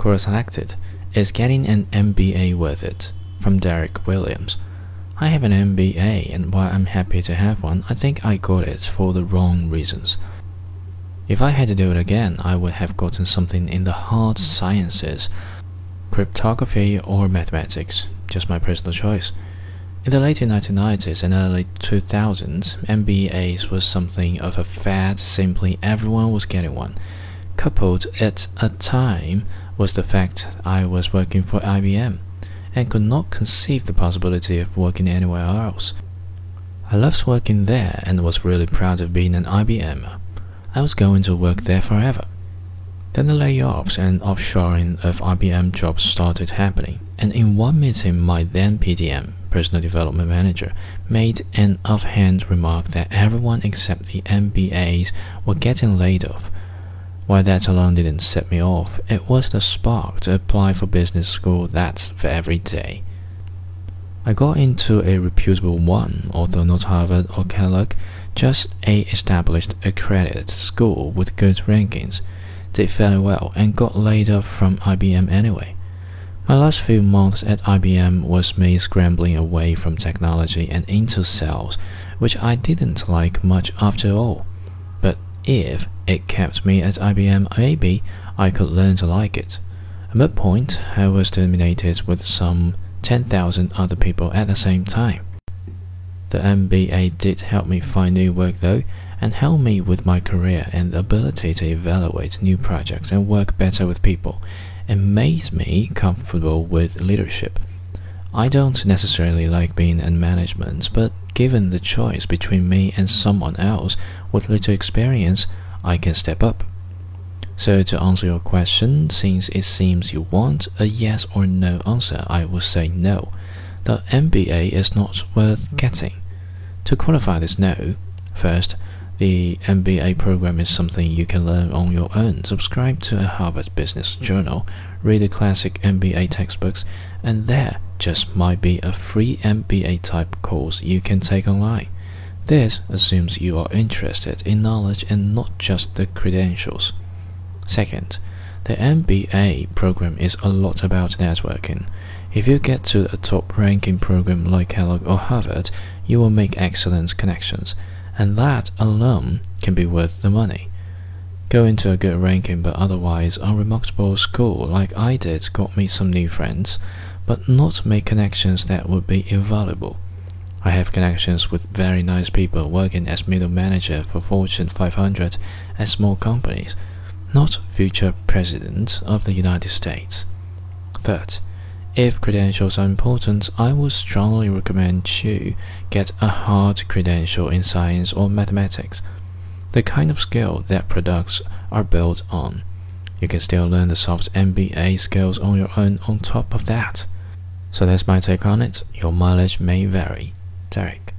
Course selected Is getting an MBA worth it? From Derek Williams. I have an MBA, and while I'm happy to have one, I think I got it for the wrong reasons. If I had to do it again, I would have gotten something in the hard sciences, cryptography, or mathematics. Just my personal choice. In the late 1990s and early 2000s, MBAs was something of a fad, simply everyone was getting one. Coupled at a time was the fact I was working for IBM and could not conceive the possibility of working anywhere else. I loved working there and was really proud of being an IBMer. I was going to work there forever. Then the layoffs and offshoring of IBM jobs started happening, and in one meeting, my then PDM, personal development manager, made an offhand remark that everyone except the MBAs were getting laid off. While that alone didn't set me off, it was the spark to apply for business school that's for every day. I got into a reputable one, although not Harvard or Kellogg, just a established accredited school with good rankings did fairly well and got laid off from IBM anyway. My last few months at IBM was me scrambling away from technology and into sales, which I didn't like much after all. But if it kept me at IBM, maybe I could learn to like it. At that point, I was terminated with some 10,000 other people at the same time. The MBA did help me find new work though, and help me with my career and the ability to evaluate new projects and work better with people, and made me comfortable with leadership. I don't necessarily like being in management, but given the choice between me and someone else with little experience, I can step up. So, to answer your question, since it seems you want a yes or no answer, I will say no. The MBA is not worth getting. To qualify this no, first, the MBA program is something you can learn on your own. Subscribe to a Harvard Business Journal, read the classic MBA textbooks, and there just might be a free MBA type course you can take online. This assumes you are interested in knowledge and not just the credentials. Second, the MBA program is a lot about networking. If you get to a top ranking program like Kellogg or Harvard, you will make excellent connections and that alone can be worth the money. Going to a good ranking but otherwise unremarkable school like I did got me some new friends, but not make connections that would be invaluable. I have connections with very nice people working as middle manager for Fortune 500 and small companies, not future president of the United States. Third, if credentials are important, I would strongly recommend you get a hard credential in science or mathematics, the kind of skill that products are built on. You can still learn the soft MBA skills on your own on top of that. So that's my take on it. Your mileage may vary. Derek.